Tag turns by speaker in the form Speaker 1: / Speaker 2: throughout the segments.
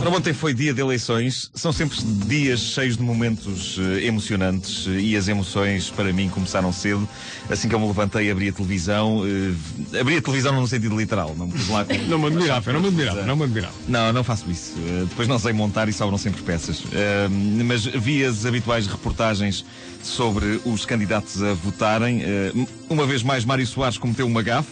Speaker 1: Ora, ontem foi dia de eleições. São sempre dias cheios de momentos eh, emocionantes eh, e as emoções, para mim, começaram cedo. Assim que eu me levantei, abri a televisão. eh, abri a televisão no sentido literal. Não me pus lá com...
Speaker 2: Não me admirava, não me admirava, não me admirava.
Speaker 1: Não, não faço isso. Uh, depois não sei montar e sobram sempre peças. Uh, mas vi as habituais reportagens sobre os candidatos a votarem. Uh, uma vez mais, Mário Soares cometeu uma gafe.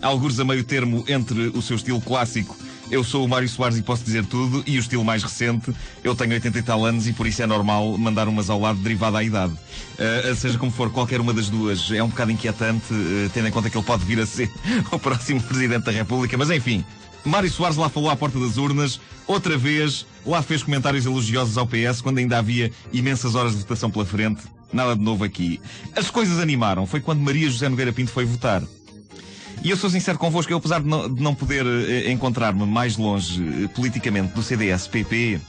Speaker 1: Alguns a meio termo entre o seu estilo clássico. Eu sou o Mário Soares e posso dizer tudo, e o estilo mais recente, eu tenho 80 e tal anos e por isso é normal mandar umas ao lado derivada à idade. Uh, seja como for, qualquer uma das duas é um bocado inquietante, uh, tendo em conta que ele pode vir a ser o próximo Presidente da República, mas enfim, Mário Soares lá falou à porta das urnas, outra vez, lá fez comentários elogiosos ao PS quando ainda havia imensas horas de votação pela frente. Nada de novo aqui. As coisas animaram. Foi quando Maria José Nogueira Pinto foi votar. E eu sou sincero convosco, eu apesar de não, de não poder eh, encontrar-me mais longe eh, politicamente do CDS-PP,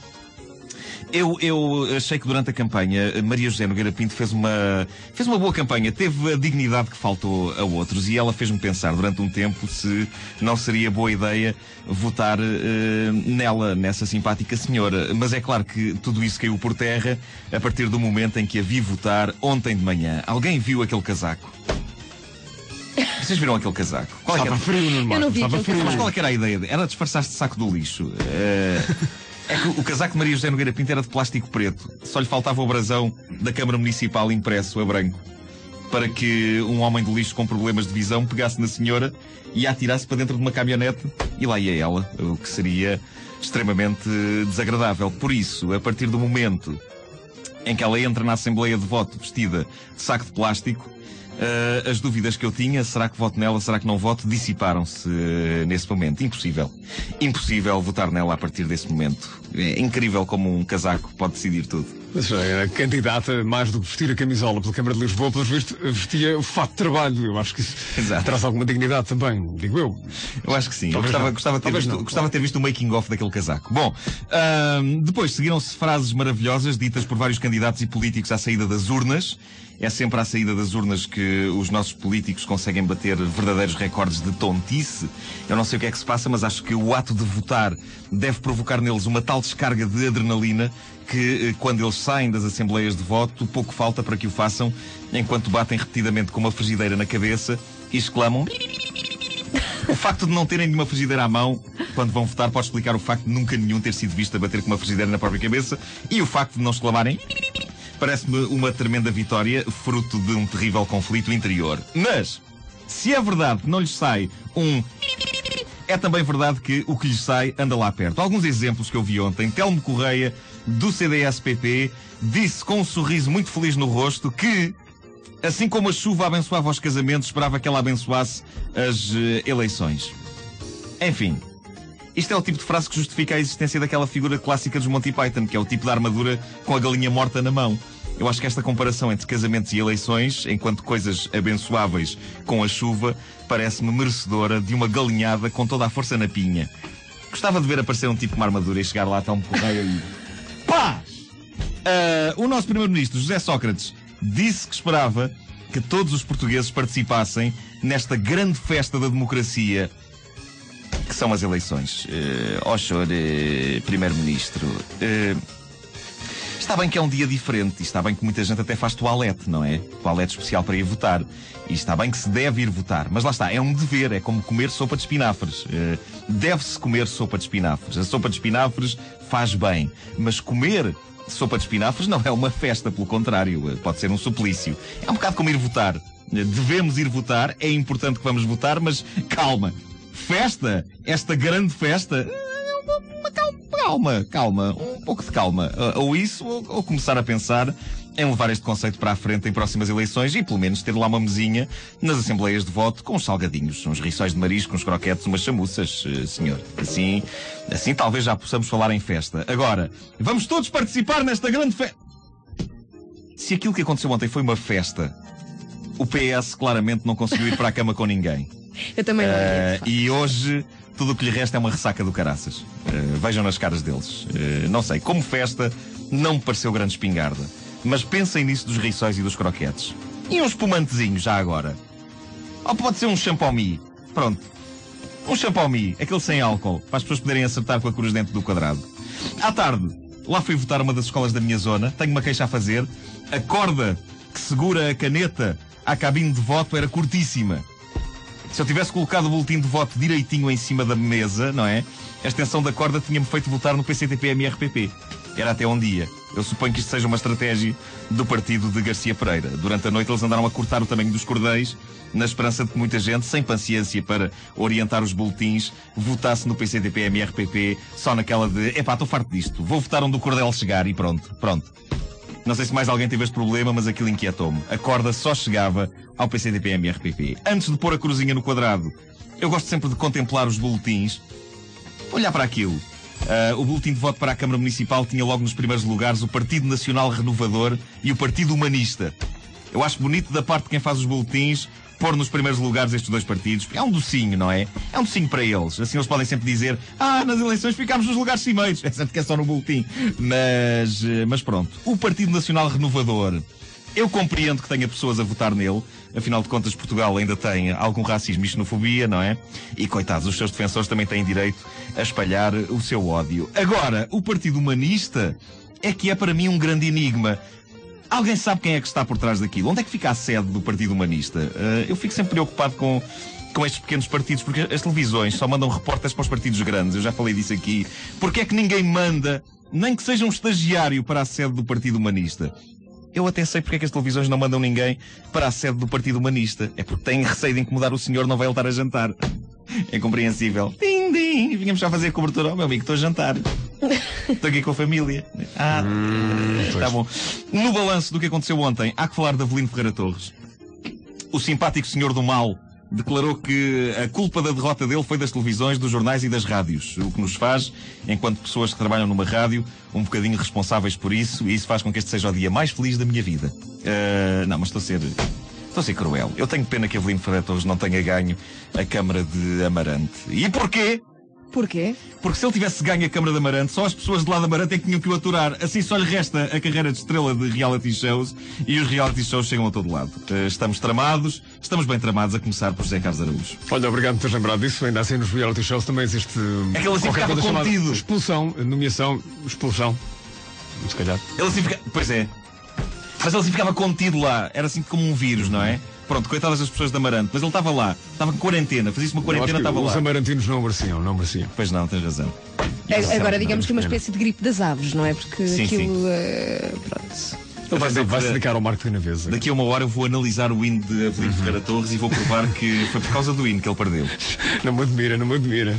Speaker 1: eu, eu achei que durante a campanha eh, Maria José Nogueira Pinto fez uma, fez uma boa campanha, teve a dignidade que faltou a outros e ela fez-me pensar durante um tempo se não seria boa ideia votar eh, nela, nessa simpática senhora. Mas é claro que tudo isso caiu por terra a partir do momento em que a vi votar ontem de manhã. Alguém viu aquele casaco? Vocês viram aquele casaco? Qual é que
Speaker 2: Estava
Speaker 1: era?
Speaker 2: frio, Nuno
Speaker 3: Eu não vi
Speaker 2: estava frio.
Speaker 1: Mas qual é era a ideia? Era disfarçar-se de saco do lixo. Eh, É que o casaco de Maria José Nogueira Pinto era de plástico preto. Só lhe faltava o brasão da Câmara Municipal impresso a branco. Para que um homem de lixo com problemas de visão pegasse na senhora e a atirasse para dentro de uma caminhonete e lá ia ela. O que seria extremamente desagradável. Por isso, a partir do momento em que ela entra na Assembleia de Voto vestida de saco de plástico, eh, as dúvidas que eu tinha, será que voto nela, será que não voto, dissiparam-se eh, nesse momento. Impossível. Impossível votar nela a partir desse momento. É incrível como um casaco pode decidir tudo.
Speaker 2: Mas era candidata, mais do que vestir a camisola pela Câmara de Lisboa, pelos vistos, vestia o fato de trabalho. Eu acho que isso
Speaker 1: Exato.
Speaker 2: traz alguma dignidade também, digo eu.
Speaker 1: Eu acho que sim. Eu
Speaker 2: Talvez
Speaker 1: gostava,
Speaker 2: não.
Speaker 1: gostava, de ter visto,
Speaker 2: não.
Speaker 1: gostava ter visto o making-off daquele casaco. Bom, ahm, depois seguiram-se frases maravilhosas ditas por vários candidatos e políticos à saída das urnas. É sempre à saída das urnas que os nossos políticos conseguem bater verdadeiros recordes de tontice. Eu não sei o que é que se passa, mas acho que o ato de votar deve provocar neles uma tal descarga de adrenalina que, eh, quando eles saem das assembleias de voto, pouco falta para que o façam enquanto batem repetidamente com uma frigideira na cabeça e exclamam o facto de não terem nenhuma frigideira à mão quando vão votar pode explicar o facto de nunca nenhum ter sido visto a bater com uma frigideira na própria cabeça e o facto de não exclamarem parece-me uma tremenda vitória, fruto de um terrível conflito interior. Mas, se é verdade que não lhes sai um é também verdade que o que lhes sai anda lá perto. Alguns exemplos que eu vi ontem. Telmo Correia, do CDS-PP, disse com um sorriso muito feliz no rosto que, assim como a chuva abençoava os casamentos, esperava que ela abençoasse as eh, eleições. Enfim, isto é o tipo de frase que justifica a existência daquela figura clássica dos Monty Python, que é o tipo de armadura com a galinha morta na mão. Eu acho que esta comparação entre casamentos e eleições, enquanto coisas abençoáveis com a chuva, parece-me merecedora de uma galinhada com toda a força na pinha. Gostava de ver aparecer um tipo com uma armadura e chegar lá até um correio e. Paz! Ah, o nosso primeiro-ministro, José Sócrates, disse que esperava que todos os portugueses participassem nesta grande festa da democracia que são as eleições. Uh, ó senhor eh, Primeiro-Ministro, eh, está bem que é um dia diferente, e está bem que muita gente até faz toalete, não é? Toalete especial para ir votar. E está bem que se deve ir votar. Mas lá está, é um dever, é como comer sopa de espinafres. Eh, Deve-se comer sopa de espinafres. A sopa de espinafres faz bem. Mas comer sopa de espinafres não é uma festa, pelo contrário, pode ser um suplício. É um bocado como ir votar. Devemos ir votar, é importante que vamos votar, mas calma. Festa, esta grande festa, eh, uma calma, calma, um pouco de calma. Uh, Ou isso, ou, ou começar a pensar em levar este conceito para a frente em próximas eleições e pelo menos ter lá uma mesinha nas assembleias de voto com uns salgadinhos, uns rissóis de marisco, uns croquetes, umas chamuças, eh, senhor. Assim, assim talvez já possamos falar em festa. Agora, vamos todos participar nesta grande festa. Se aquilo que aconteceu ontem foi uma festa, o PS claramente não conseguiu ir para a cama com ninguém.
Speaker 3: Eu também não facto.
Speaker 1: e hoje tudo o que lhe resta é uma ressaca do caraças. Eh, vejam nas caras deles. Eh, não sei, como festa, não me pareceu grande espingarda. Mas pensem nisso dos rissóis e dos croquetes. E um espumantezinho já agora. Ou pode ser um champomi. Pronto. Um champomi, aquele sem álcool, para as pessoas poderem acertar com a cruz dentro do quadrado. À tarde, lá fui votar uma das escolas da minha zona. Tenho uma queixa a fazer. A corda que segura a caneta à cabine de voto era curtíssima. Se eu tivesse colocado o boletim de voto direitinho em cima da mesa, não é? A extensão da corda tinha-me feito votar no PCTP-MRPP. Era até um dia. Eu suponho que isto seja uma estratégia do partido de Garcia Pereira. Durante a noite eles andaram a cortar o tamanho dos cordéis, na esperança de que muita gente, sem paciência para orientar os boletins, votasse no PCTP-MRPP só naquela de epá, estou farto disto, vou votar onde o cordel chegar e pronto, pronto. Não sei se mais alguém teve este problema, mas aquilo inquietou-me. A corda só chegava ao PCDP-MRPP. Antes de pôr a cruzinha no quadrado, eu gosto sempre de contemplar os boletins, olhar para aquilo. Uh, o boletim de voto para a Câmara Municipal tinha logo nos primeiros lugares o Partido Nacional Renovador e o Partido Humanista. Eu acho bonito da parte de quem faz os boletins pôr nos primeiros lugares estes dois partidos. É um docinho, não é? É um docinho para eles. Assim eles podem sempre dizer: Ah, nas eleições ficámos nos lugares cimeiros. É certo que é só no boletim. Mas, eh, mas pronto. O Partido Nacional Renovador. Eu compreendo que tenha pessoas a votar nele, afinal de contas Portugal ainda tem algum racismo e xenofobia, não é? E coitados, os seus defensores também têm direito a espalhar o seu ódio. Agora, o Partido Humanista é que é para mim um grande enigma. Alguém sabe quem é que está por trás daquilo? Onde é que fica a sede do Partido Humanista? Uh, eu fico sempre preocupado com, com estes pequenos partidos, porque as televisões só mandam repórteres para os partidos grandes. Eu já falei disso aqui. Porque é que ninguém manda, nem que seja um estagiário, para a sede do Partido Humanista? Eu até sei porque é que as televisões não mandam ninguém para a sede do Partido Humanista. É porque têm receio de incomodar o senhor, não vai voltar a jantar. É compreensível. Ding, ding. Vínhamos já fazer cobertura. Oh, meu amigo, estou a jantar. Estou aqui com a família. Ah, hum, tá bom. No balanço do que aconteceu ontem, há que falar de Avelino Ferreira Torres. O simpático senhor do mal declarou que a culpa da derrota dele foi das televisões, dos jornais e das rádios. O que nos faz, enquanto pessoas que trabalham numa rádio, um bocadinho responsáveis por isso, e isso faz com que este seja o dia mais feliz da minha vida. Uh, não, mas estou a ser. Estou a ser cruel. Eu tenho pena que Avelino Ferreira Torres não tenha ganho a Câmara de Amarante. E porquê?
Speaker 3: Porquê?
Speaker 1: Porque se ele tivesse ganho a Câmara de Amarante, só as pessoas de lá de Amarante é que tinham que o aturar. Assim só lhe resta a carreira de estrela de reality shows e os reality shows chegam a todo lado. Eh, estamos tramados, estamos bem tramados, a começar por José Carlos Araújo.
Speaker 2: Olha, obrigado por teres lembrado disso. Ainda assim nos reality shows também existe.
Speaker 1: É que ele assim ficava contido.
Speaker 2: Expulsão, nomeação, expulsão. Se calhar.
Speaker 1: Ele assim fica... Pois é. Mas ele assim ficava contido lá. Era assim como um vírus, não é? Pronto, coitadas das pessoas de Amarante, mas ele estava lá, estava com quarentena, fazia-se uma quarentena, estava lá.
Speaker 2: Os amarantinos não mereciam, não mereciam.
Speaker 1: Pois não, tens razão.
Speaker 3: É, agora, digamos que uma espécie de gripe das aves, não é? Porque sim, aquilo. Sim. Uh, pronto.
Speaker 2: Ele vai, vai se dedicar ao marketing na vez.
Speaker 1: Daqui a uma hora eu vou analisar o hino de Avelino uhum. Ferreira Torres e vou provar que foi por causa do hino que ele perdeu.
Speaker 2: Não me admira, não me admira.